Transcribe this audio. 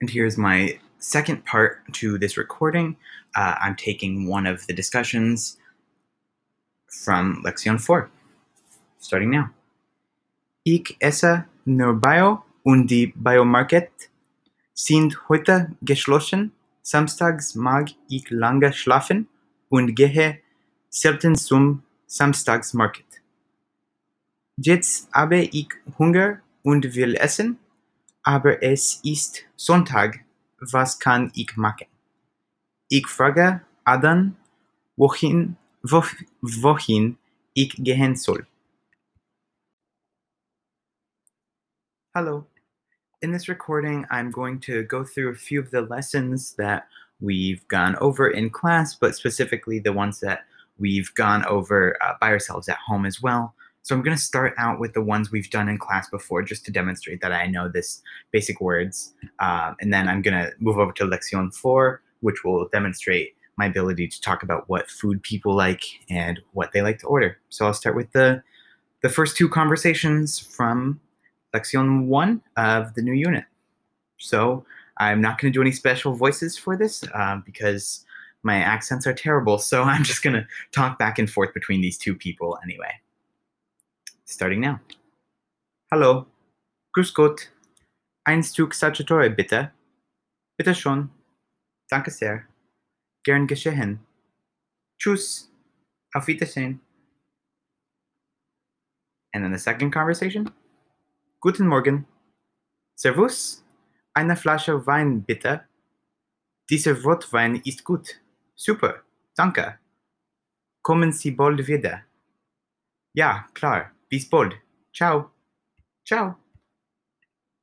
And here's my second part to this recording. Uh, I'm taking one of the discussions from Lektion 4, starting now. Ich esse nur Bio und die Biomarket sind heute geschlossen. Samstags mag ich lange schlafen und gehe selten zum Samstagsmarket. Jetzt habe ich Hunger und will essen, aber es ist Sonntag. Was kann ich machen? Ich frage Adam, wohin, wo, wohin ich gehen soll. Hello. In this recording, I'm going to go through a few of the lessons that we've gone over in class, but specifically the ones that we've gone over uh, by ourselves at home as well. So I'm going to start out with the ones we've done in class before, just to demonstrate that I know this basic words. Um, and then I'm going to move over to Lektion 4, which will demonstrate my ability to talk about what food people like and what they like to order. So I'll start with the, the first two conversations from Lektion 1 of the new unit. So I'm not going to do any special voices for this uh, because my accents are terrible. So I'm just going to talk back and forth between these two people anyway. Starting now. Hallo. Grüß Gott. Ein Stück Sagittore, bitte. Bitte schon. Danke sehr. Gern geschehen. Tschüss. Auf Wiedersehen. And then the second conversation. Guten Morgen. Servus. Eine Flasche Wein, bitte. Dieser Rotwein ist gut. Super. Danke. Kommen Sie bald wieder. Ja, klar. Bis bald. Ciao. Ciao.